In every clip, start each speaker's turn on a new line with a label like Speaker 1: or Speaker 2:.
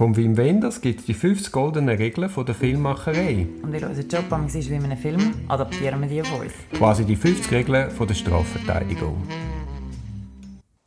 Speaker 1: Vom Wim Wenders gibt es die 50 goldenen Regeln von der Filmmacherei.
Speaker 2: Und weil unser Job ist wie in einem Film, adaptieren wir die auf uns.
Speaker 1: Quasi die 50 Regeln von der Strafverteidigung.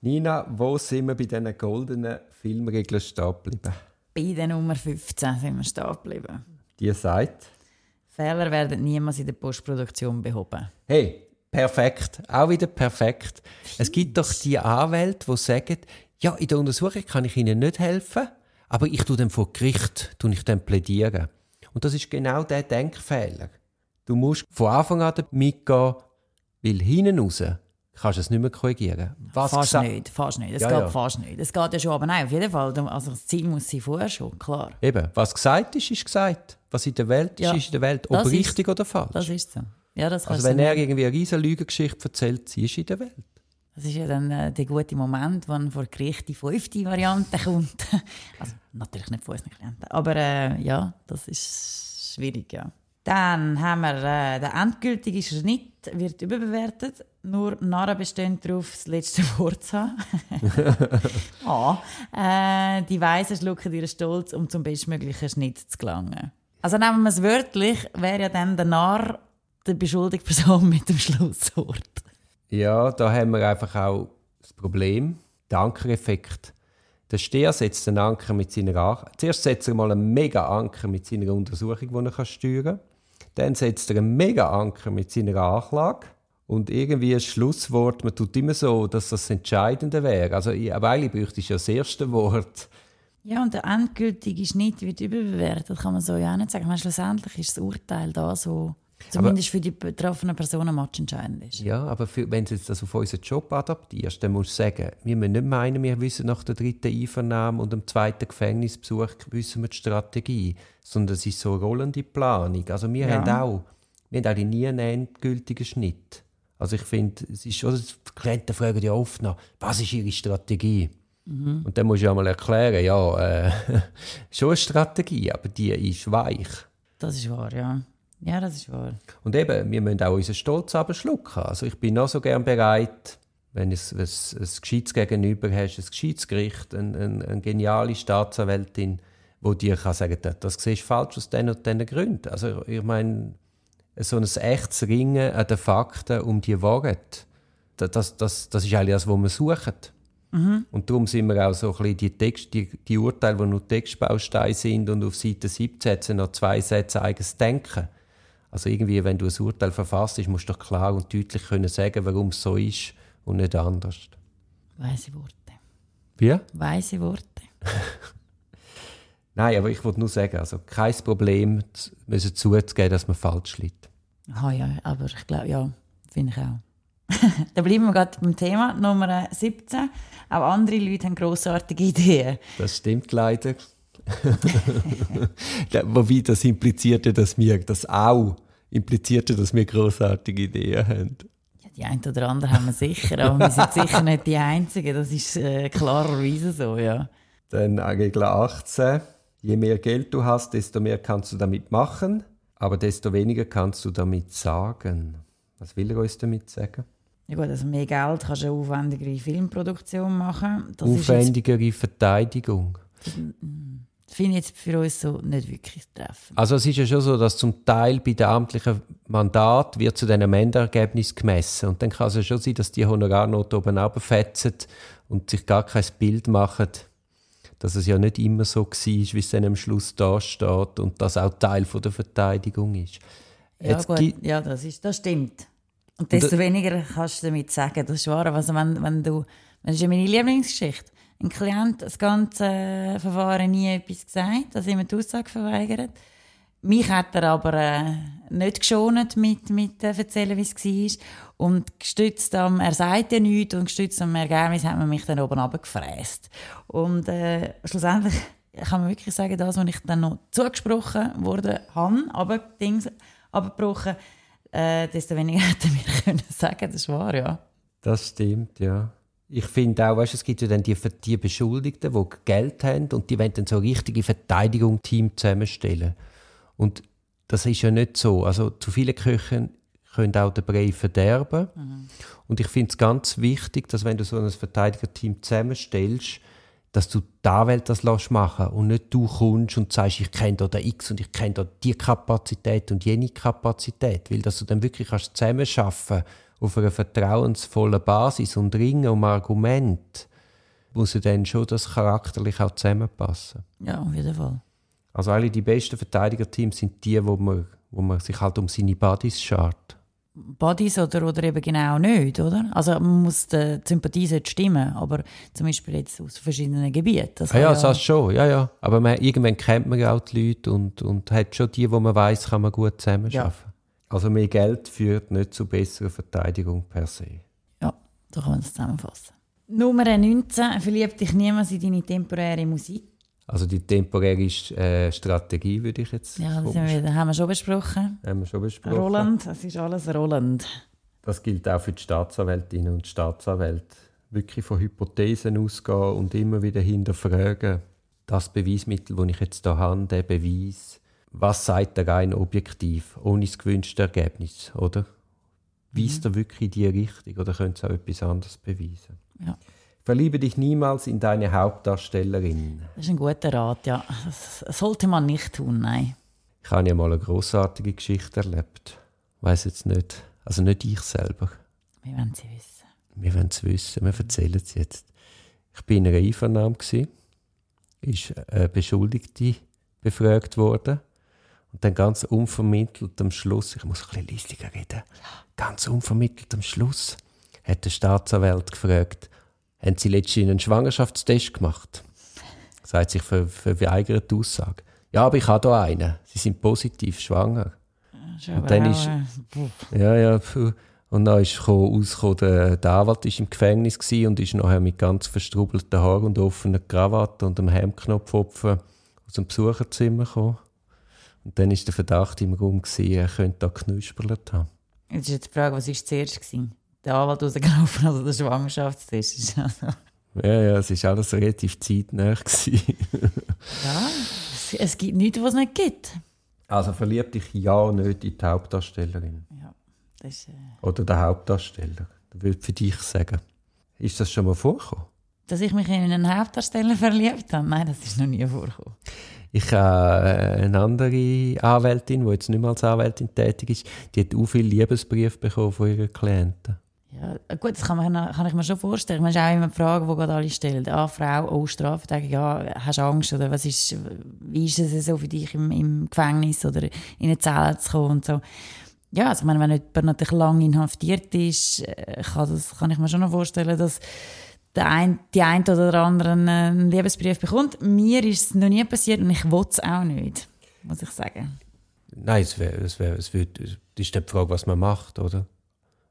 Speaker 1: Nina, wo sind wir bei diesen goldenen Filmregeln stehen geblieben?
Speaker 2: Bei der Nummer 15 sind wir stehen geblieben.
Speaker 1: Die sagt...
Speaker 2: Fehler werden niemals in der Postproduktion behoben.
Speaker 1: Hey, perfekt. Auch wieder perfekt. Es gibt doch die Anwälte, die sagen, ja, in der Untersuchung kann ich Ihnen nicht helfen, aber ich tue dann vor Gericht tue ich dann plädieren. Und das ist genau der Denkfehler. Du musst von Anfang an mitgehen, weil hinten raus kannst du es nicht mehr korrigieren.
Speaker 2: Was fast nicht, fast nicht. Es ja, geht ja. fast nicht. Es geht ja schon, aber nein, auf jeden Fall. Also das Ziel muss sein vorher schon, klar.
Speaker 1: Eben, was gesagt ist, ist gesagt. Was in der Welt ist, ja, ist in der Welt. Ob richtig oder falsch.
Speaker 2: Das ist so. Ja, das
Speaker 1: also wenn er irgendwie eine riesige Lügengeschichte erzählt, sie ist in der Welt.
Speaker 2: Das ist ja dann äh, der gute Moment, wenn vor Gericht die fünfte Variante kommt. also natürlich nicht von unseren Klienten, aber äh, ja, das ist schwierig, ja. Dann haben wir äh, der endgültige Schnitt wird überbewertet. Nur Narren bestehen darauf, das letzte Wort zu haben. ah, äh, die Weisen schlucken ihren Stolz, um zum bestmöglichen Schnitt zu gelangen. Also nehmen wir es wörtlich, wäre ja dann der Narr die beschuldigte Person mit dem Schlusswort.
Speaker 1: Ja, da haben wir einfach auch das Problem, der Ankereffekt. Der Steher setzt einen Anker mit seiner Anklage. Zuerst setzt er mal einen mega Anker mit seiner Untersuchung, die er steuern kann. Dann setzt er einen mega Anker mit seiner Anklage. Und irgendwie ein Schlusswort, man tut immer so, dass das Entscheidende wäre. Also, aber eigentlich bräuchte ich ja das erste Wort.
Speaker 2: Ja, und der endgültige Schnitt wird überbewertet, kann man so ja auch nicht sagen. meine, schlussendlich ist das Urteil da so Zumindest aber, für die betroffenen Personen entscheidend ist.
Speaker 1: Ja, aber für, wenn du das auf unseren Job adaptierst, dann musst du sagen, wir müssen nicht meinen, wir wissen nach der dritten Einvernahme und dem zweiten Gefängnisbesuch wissen wir die Strategie, sondern es ist so eine rollende Planung. Also wir ja. haben auch, wir haben auch nie einen endgültigen Schnitt. Also ich finde, es ist schon, die Klienten fragen ja oft nach, was ist ihre Strategie? Mhm. Und dann musst du ja mal erklären, ja, äh, schon eine Strategie, aber die ist weich.
Speaker 2: Das ist wahr, ja. Ja, das ist wahr.
Speaker 1: Und eben, wir müssen auch unseren Stolz abschlucken. Also ich bin auch so gern bereit, wenn du ein, ein, ein gescheites Gegenüber hast, ein gescheites Gericht, eine, eine, eine geniale Staatsanwältin, die dir kann sagen kann, das siehst du falsch aus diesen und diesen Gründen. Also ich meine, so ein echtes Ringen an den Fakten um die Wahrheit, das, das, das ist eigentlich das, was wir suchen. Mhm. Und darum sind wir auch so ein bisschen die, Text, die, die Urteile, die nur Textbausteine sind und auf Seite 17 noch zwei Sätze eigenes Denken also irgendwie, wenn du ein Urteil verfasst, musst du doch klar und deutlich können sagen, warum es so ist und nicht anders.
Speaker 2: Weise Worte.
Speaker 1: Wie?
Speaker 2: Weise Worte.
Speaker 1: Nein, aber ich wollte nur sagen, also kein Problem, müssen zuzugeben, dass man falsch liegt.
Speaker 2: Ah ja, aber ich glaube, ja, finde ich auch. Dann bleiben wir gerade beim Thema Nummer 17. Auch andere Leute haben grossartige Ideen.
Speaker 1: Das stimmt leider. Wobei das implizierte, dass wir das auch implizierte, dass wir großartige Ideen haben.
Speaker 2: Ja, die ein oder andere haben wir sicher, aber wir sind sicher nicht die Einzigen. Das ist äh, klarerweise so, ja.
Speaker 1: Dann Regel 18. Je mehr Geld du hast, desto mehr kannst du damit machen, aber desto weniger kannst du damit sagen. Was will er uns damit sagen?
Speaker 2: Ja gut, also mehr Geld kannst du eine aufwendigere Filmproduktion machen.
Speaker 1: Das aufwendigere Verteidigung. Das,
Speaker 2: finde ich jetzt für uns so nicht wirklich treffend.
Speaker 1: Also es ist ja schon so, dass zum Teil bei den amtlichen Mandat wird zu diesem Endergebnis gemessen und dann kann es ja schon sein, dass die Honorarnote oben runterfetzen und sich gar kein Bild machen, dass es ja nicht immer so war, wie es dann am Schluss da steht und das auch Teil von der Verteidigung ist.
Speaker 2: Ja, Jetzt gut, ja das, ist, das stimmt. Und desto und weniger kannst du damit sagen, das ist wahr. Also wenn, wenn du, das ist ja meine Lieblingsgeschichte ein Klient das ganze Verfahren nie etwas gesagt, also immer die Aussage verweigert. Mich hat er aber äh, nicht geschont mit, mit äh, erzählen, wie es war. Und gestützt am, er sagt ja nichts, und gestützt am Ergebnis hat man mich dann oben runtergefräst. Und äh, schlussendlich kann man wirklich sagen, das, was ich dann noch zugesprochen wurde, habe, aber Dings abgebrochen, äh, desto weniger hätte er mir können sagen, das wahr, ja.
Speaker 1: Das stimmt, ja. Ich finde auch, weißt, es gibt ja dann die, die Beschuldigten, die Geld haben und die wollen dann so richtige Verteidigungsteam zusammenstellen. Und das ist ja nicht so. Also zu viele Köche können auch den Brei verderben. Mhm. Und ich finde es ganz wichtig, dass wenn du so ein Verteidigerteam zusammenstellst, dass du da Welt das lässt machen und nicht du kommst und sagst, ich kenne da den X und ich kenne da die Kapazität und jene Kapazität, weil dass du dann wirklich kannst zusammenarbeiten auf einer vertrauensvollen Basis und ringen um Argument, muss ja dann schon das charakterlich auch zusammenpassen.
Speaker 2: Ja, auf jeden Fall.
Speaker 1: Also alle die besten Verteidigerteams sind die, wo man, wo man sich halt um seine Buddies schart.
Speaker 2: Buddies oder, oder eben genau nicht, oder? Also man muss die Sympathie stimmen, aber zum Beispiel jetzt aus verschiedenen Gebieten.
Speaker 1: Das ah ja, ja, das schon, ja, ja. Aber man, irgendwann kennt man ja auch die Leute und, und hat schon die, wo man weiß, kann man gut zusammenarbeiten. Ja. Also mehr Geld führt nicht zu besserer Verteidigung per se.
Speaker 2: Ja, da kann man das zusammenfassen. Nummer 19. Verliebt dich niemals in deine temporäre Musik?
Speaker 1: Also die temporäre äh, Strategie würde ich jetzt...
Speaker 2: Ja, das wir, haben wir schon besprochen.
Speaker 1: Haben wir schon besprochen.
Speaker 2: Roland, es ist alles rollend.
Speaker 1: Das gilt auch für die Staatsanwältinnen und Staatsanwälte. Wirklich von Hypothesen ausgehen und immer wieder hinterfragen. Das Beweismittel, das ich jetzt hier habe, der Beweis, was sagt er rein objektiv, ohne das gewünschte Ergebnis, oder? Weist mhm. er wirklich in die Richtung oder könnte es auch etwas anderes beweisen?
Speaker 2: Ja.
Speaker 1: Verliebe dich niemals in deine Hauptdarstellerin.
Speaker 2: Das ist ein guter Rat, ja. Das sollte man nicht tun, nein.
Speaker 1: Ich habe ja mal eine großartige Geschichte erlebt. Ich weiß jetzt nicht, also nicht ich selber.
Speaker 2: Wir wollen sie wissen.
Speaker 1: Wir wollen es wissen, wir erzählen es jetzt. Ich war in einer Einvernahme, ist eine Beschuldigte befragt worden. Und dann ganz unvermittelt am Schluss, ich muss ein bisschen leiser reden, ganz unvermittelt am Schluss, hat der Staatsanwalt gefragt, haben Sie letztens einen Schwangerschaftstest gemacht? Sagt sich für, verweigert die Aussage. Ja, aber ich habe hier einen. Sie sind positiv schwanger.
Speaker 2: Und dann ist,
Speaker 1: ja, ja, und dann ist rausgekommen, der, der Anwalt war im Gefängnis und ist nachher mit ganz verstrubelten Haaren und offener Krawatte und einem Hemdknopfopfen aus dem Besucherzimmer gekommen. Und dann war der Verdacht im Raum, gewesen, er könnte da geknusperlt haben.
Speaker 2: Jetzt ist jetzt die Frage, was war zuerst? Gewesen? der Anwalt rausgelaufen, also der Schwangerschaftstest. Also.
Speaker 1: Ja, ja, es war alles relativ zeitnah.
Speaker 2: ja, es, es, gibt nichts, was es nicht gibt.
Speaker 1: Also verlieb dich ja nicht in die Hauptdarstellerin.
Speaker 2: Ja, das ist, äh...
Speaker 1: Oder der Hauptdarsteller. Das würde für dich sagen. Ist das schon mal vorgekommen?
Speaker 2: Dass ich mich in einen Hauptdarsteller verliebt habe? Nein, das ist noch nie vorgekommen.
Speaker 1: Ich habe äh, eine andere Anwältin, die jetzt nicht mehr als Anwältin tätig ist, die hat auch viele Liebesbriefe bekommen von ihren Klienten.
Speaker 2: Ja, gut, das kann, man, kann ich mir schon vorstellen. Man ist auch immer die Frage, die gerade alle stellen. Ah, Frau, oh, Strafe. Ja, hast du Angst? Oder was ist, wie ist es so für dich im, im Gefängnis oder in eine Zelle zu kommen und so. Ja, also wenn jemand natürlich lange inhaftiert ist, äh, kann, das, kann ich mir schon noch vorstellen, dass der ein, die eine oder andere einen Liebesbrief bekommt. Mir ist es noch nie passiert und ich will es auch nicht, muss ich sagen.
Speaker 1: Nein, es, wär, es, wär, es, wird, es ist die Frage, was man macht, oder?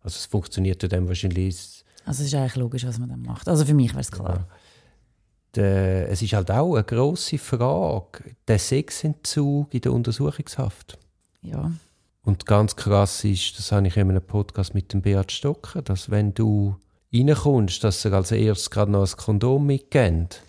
Speaker 1: Also es funktioniert ja dann wahrscheinlich.
Speaker 2: Also es ist eigentlich logisch, was man dann macht. Also für mich wäre es klar. Ja.
Speaker 1: Der, es ist halt auch eine grosse Frage, der Sexentzug in der Untersuchungshaft.
Speaker 2: Ja.
Speaker 1: Und ganz krass ist, das habe ich in einem Podcast mit dem Beat Stocker, dass wenn du reinkommst, dass er als erstes gerade noch ein Kondom mitgibt.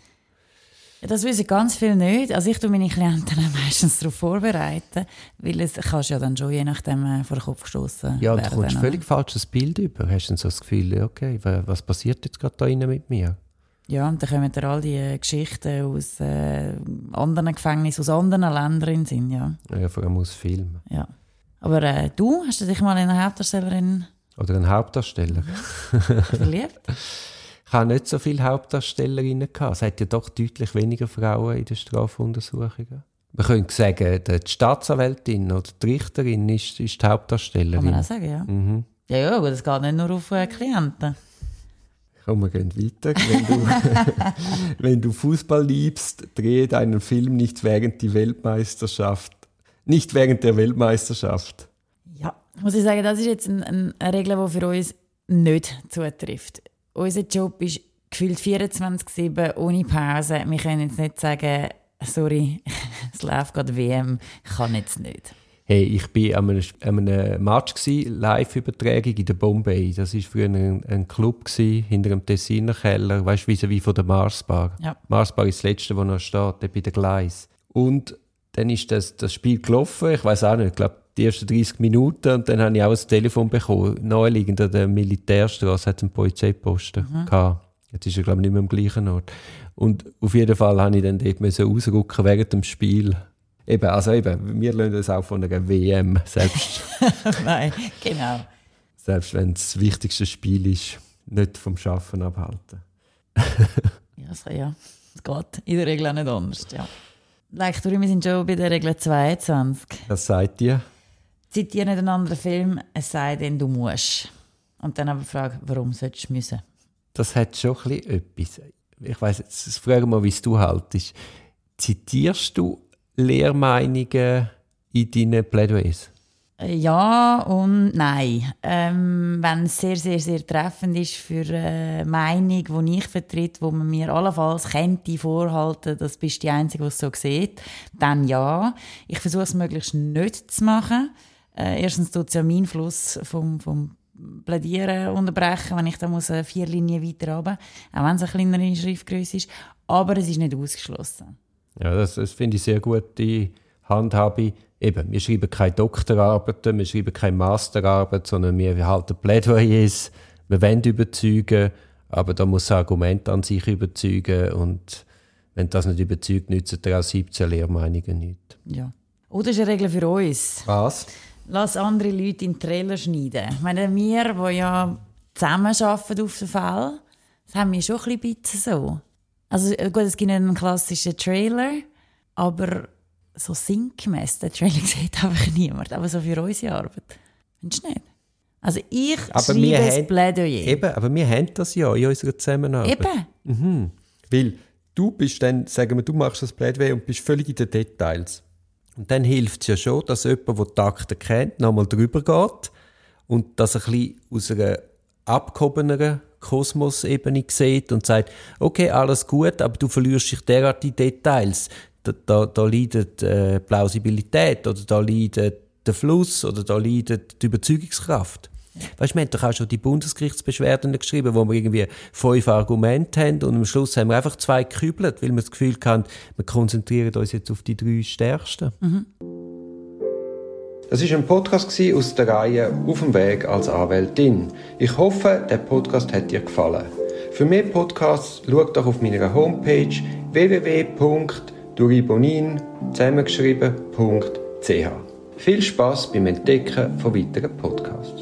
Speaker 2: Ja, das wissen ganz viele nicht. Also ich tue meine Klienten meistens darauf vorbereiten, weil es kannst ja dann schon je nachdem äh, vor den Kopf gestoßen
Speaker 1: Ja, und du kommst ein völlig falsches Bild über. Hast du dann so das Gefühl, okay, was passiert jetzt gerade da innen mit mir?
Speaker 2: Ja, und dann kommen dir all die äh, Geschichten aus äh, anderen Gefängnissen, aus anderen Ländern in Sinn, ja.
Speaker 1: Ja, vor allem aus Filmen.
Speaker 2: Ja. Aber äh, du, hast du dich mal in eine Hauptdarstellerin...
Speaker 1: Oder einen Hauptdarsteller?
Speaker 2: Verliebt?
Speaker 1: Ich habe nicht so viele Hauptdarstellerinnen gehabt. Es hat ja doch deutlich weniger Frauen in den Strafuntersuchungen. Man könnte sagen, die Staatsanwältin oder die Richterin ist, ist die Hauptdarstellerin.
Speaker 2: Kann man auch sagen, ja. Mhm. Ja, ja, aber das geht nicht nur auf äh, Klienten.
Speaker 1: Komm, wir gehen weiter. Wenn du, wenn du Fußball liebst, drehe deinen Film nicht während die Weltmeisterschaft. Nicht während der Weltmeisterschaft.
Speaker 2: Muss ich sagen, das ist jetzt eine Regel, die für uns nicht zutrifft unser Job ist gefühlt 24-7 ohne Pause. Wir können jetzt nicht sagen, sorry, es läuft gerade WM, ich kann jetzt nicht.
Speaker 1: Hey, ich war an einem, an einem Match, Live-Übertragung in der Bombay. Das war früher ein, ein Club gewesen, hinter dem Tessiner Keller, weißt du, wie von der Marsbar.
Speaker 2: Ja.
Speaker 1: Marsbar ist das letzte, wo noch steht, bei der Gleis. Und dann ist das, das Spiel gelaufen, ich weiß auch nicht, ich glaube, die ersten 30 Minuten und dann habe ich auch ein Telefon bekommen. Neuliegend an der Militärstraße hat es einen Polizeiposten mhm. gehabt. Jetzt ist er, glaube ich, nicht mehr am gleichen Ort. Und auf jeden Fall habe ich dann dort rausrücken während dem Spiel. Eben, also eben, wir lernen das auch von einer WM, selbst.
Speaker 2: Nein, genau.
Speaker 1: Selbst wenn es das wichtigste Spiel ist, nicht vom Schaffen abhalten.
Speaker 2: ja, so, ja, es geht in der Regel auch nicht anders, ja. Like, wir sind schon bei der Regel 22.
Speaker 1: Was sagt ihr?
Speaker 2: Zitiere nicht einen anderen Film, es sei denn, du musst. Und dann aber frage, warum solltest du müssen?
Speaker 1: Das hat schon ein bisschen etwas. Ich weiss jetzt, frage mal, wie es du haltest. Zitierst du Lehrmeinungen in deinen Plädoyers?
Speaker 2: Ja und nein. Ähm, wenn es sehr, sehr, sehr treffend ist für eine Meinung, die ich vertrete, wo man mir allenfalls könnte vorhalten, das bist die Einzige, die es so sieht, dann ja. Ich versuche es möglichst nicht zu machen. Äh, erstens tut es ja meinen Fluss vom, vom Plädieren unterbrechen, wenn ich da muss äh, vier Linien weiter runter, auch wenn es eine kleinere Schriftgröße ist. Aber es ist nicht ausgeschlossen.
Speaker 1: Ja, das, das finde ich sehr gut, die Handhabe. Eben, wir schreiben keine Doktorarbeiten, wir schreiben keine Masterarbeit, sondern wir halten Plädoyers, wir wollen überzeugen, aber da muss das Argument an sich überzeugen und wenn das nicht überzeugt, nützen dir auch 17 Lehrmeinungen nicht.
Speaker 2: Ja. Oder ist eine Regel für uns?
Speaker 1: Was?
Speaker 2: Lass andere Leute in Trailer schneiden. Ich meine, wir, die ja zusammenarbeiten auf dem Fall, das haben wir schon ein bisschen so. Also gut, es gibt einen klassischen Trailer, aber so sinngemäß, den Trailer sieht einfach niemand. Aber so für unsere Arbeit. Findest du nicht? Also ich aber schreibe das Plädoyer.
Speaker 1: Eben, aber wir haben das ja in unserer Zusammenarbeit.
Speaker 2: Eben.
Speaker 1: Mhm. Weil du bist dann, sagen wir, du machst das Plädoyer und bist völlig in den Details. Und dann hilft es ja schon, dass jemand, der die Takte kennt, nochmal drüber geht und das ein bisschen aus einer abgehobeneren Kosmosebene sieht und sagt, okay, alles gut, aber du verlierst dich derart in Details. Da, da, da leidet äh, Plausibilität oder da leidet der Fluss oder da leidet die Überzeugungskraft. Weißt, wir haben doch auch schon die Bundesgerichtsbeschwerden geschrieben, wo wir irgendwie fünf Argumente haben und am Schluss haben wir einfach zwei gekübelt, weil wir das Gefühl haben, wir konzentrieren uns jetzt auf die drei stärksten. Mhm. Das ist ein Podcast aus der Reihe Auf dem Weg als Anwältin. Ich hoffe, der Podcast hat dir gefallen. Für mehr Podcasts schau doch auf meiner Homepage www.duribonin zusammengeschrieben.ch. Viel Spaß beim Entdecken von weiteren Podcasts.